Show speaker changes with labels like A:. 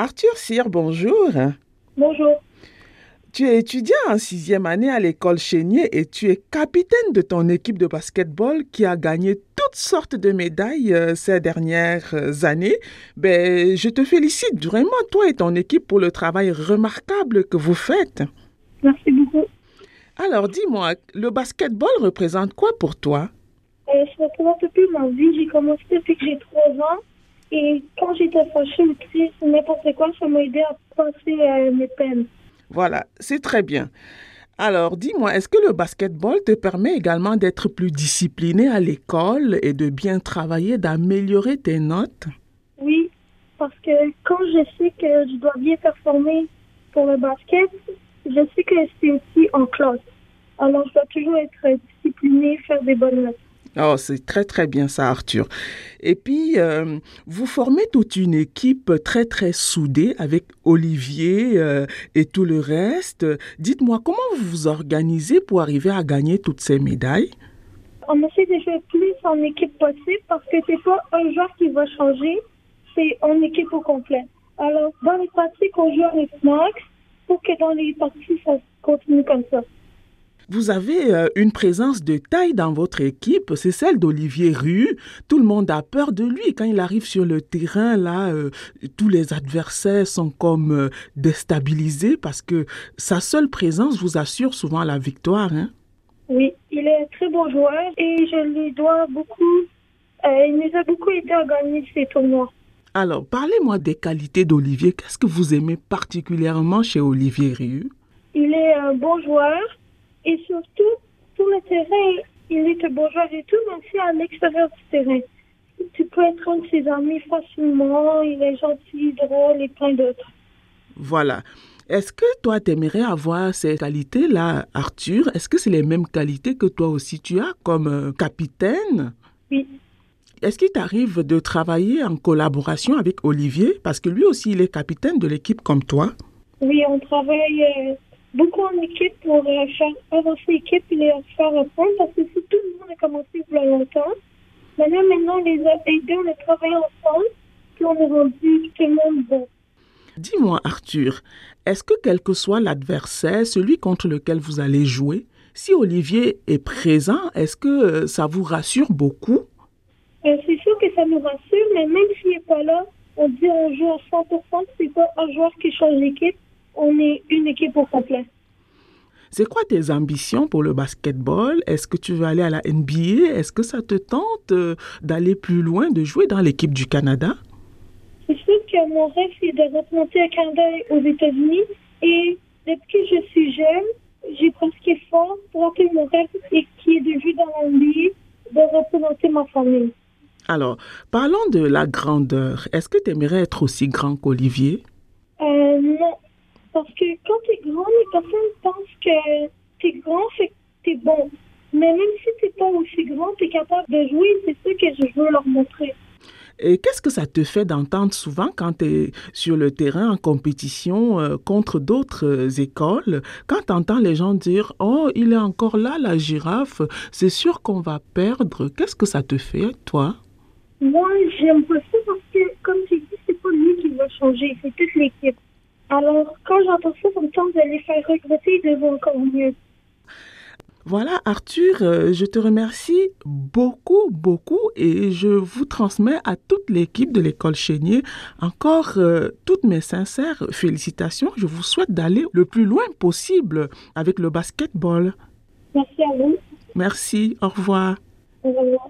A: Arthur Cyr, bonjour.
B: Bonjour.
A: Tu es étudiant en sixième année à l'école Chénier et tu es capitaine de ton équipe de basketball qui a gagné toutes sortes de médailles euh, ces dernières euh, années. Ben, je te félicite vraiment, toi et ton équipe, pour le travail remarquable que vous faites.
B: Merci beaucoup.
A: Alors, dis-moi, le basketball représente quoi pour toi?
B: Euh, ça représente un peu ma vie. J'ai commencé depuis que j'ai trois ans. Et quand j'étais fâchée ou triste, n'importe quoi, ça m'a aidé à passer à mes peines.
A: Voilà, c'est très bien. Alors, dis-moi, est-ce que le basketball te permet également d'être plus discipliné à l'école et de bien travailler, d'améliorer tes notes?
B: Oui, parce que quand je sais que je dois bien performer pour le basket, je sais que c'est aussi en classe. Alors, je dois toujours être discipliné, faire des bonnes notes.
A: Oh, c'est très très bien ça, Arthur. Et puis, euh, vous formez toute une équipe très très soudée avec Olivier euh, et tout le reste. Dites-moi, comment vous vous organisez pour arriver à gagner toutes ces médailles?
B: On essaie de jouer plus en équipe possible parce que c'est pas un joueur qui va changer, c'est en équipe au complet. Alors, dans les parties qu'on joue avec Max, pour que dans les parties, ça continue comme ça.
A: Vous avez euh, une présence de taille dans votre équipe, c'est celle d'Olivier Rue. Tout le monde a peur de lui quand il arrive sur le terrain. Là, euh, tous les adversaires sont comme euh, déstabilisés parce que sa seule présence vous assure souvent la victoire. Hein?
B: Oui, il est un très bon joueur et je lui dois beaucoup. il nous a beaucoup aidé à gagner ces tournois.
A: Alors, parlez-moi des qualités d'Olivier. Qu'est-ce que vous aimez particulièrement chez Olivier Rue
B: Il est un bon joueur et surtout, sur le terrain, il est un bon joueur et tout, mais aussi à l'extérieur du terrain. Tu peux être un de ses amis facilement, il est gentil, drôle et plein d'autres.
A: Voilà. Est-ce que toi, t'aimerais avoir ces qualités-là, Arthur? Est-ce que c'est les mêmes qualités que toi aussi tu as comme euh, capitaine?
B: Oui.
A: Est-ce qu'il t'arrive de travailler en collaboration avec Olivier? Parce que lui aussi, il est capitaine de l'équipe comme toi.
B: Oui, on travaille euh, beaucoup en équipe pour euh, faire avancer l'équipe et les faire apprendre parce que si tout le monde a commencé il y a longtemps, maintenant, maintenant, les a aidés, on a travaillé ensemble, puis on est rendu tout le monde bon.
A: Dis-moi, Arthur, est-ce que quel que soit l'adversaire, celui contre lequel vous allez jouer, si Olivier est présent, est-ce que euh, ça vous rassure beaucoup?
B: Euh, c'est sûr que ça nous rassure, mais même s'il n'est pas là, on dit on joue à 100%, c'est pas un joueur qui change l'équipe, on est une équipe au complet.
A: C'est quoi tes ambitions pour le basketball? Est-ce que tu veux aller à la NBA? Est-ce que ça te tente euh, d'aller plus loin, de jouer dans l'équipe du Canada?
B: C'est sûr que mon rêve, c'est de représenter le Canada aux États-Unis. Et depuis que je suis jeune, j'ai pratiqué fort pour atteindre mon rêve et qui est de jouer dans la NBA, de représenter ma famille.
A: Alors, parlons de la grandeur. Est-ce que tu aimerais être aussi grand qu'Olivier?
B: Parce que quand tu es grand, les personnes pensent que tu es grand, fait que tu es bon. Mais même si tu n'es pas aussi grand, tu es capable de jouer. C'est ça que je veux leur montrer.
A: Et qu'est-ce que ça te fait d'entendre souvent quand tu es sur le terrain en compétition euh, contre d'autres euh, écoles, quand tu entends les gens dire Oh, il est encore là, la girafe, c'est sûr qu'on va perdre. Qu'est-ce que ça te fait, toi?
B: Moi, j'aime pas ça parce que, comme tu dis, c'est pas lui qui va changer, c'est toute l'équipe. Alors, quand j'entends ça, ça me tente de les faire regretter de voir encore mieux.
A: Voilà, Arthur, euh, je te remercie beaucoup, beaucoup et je vous transmets à toute l'équipe de l'école Chénier encore euh, toutes mes sincères félicitations. Je vous souhaite d'aller le plus loin possible avec le basketball.
B: Merci à vous.
A: Merci, au revoir.
B: Au revoir.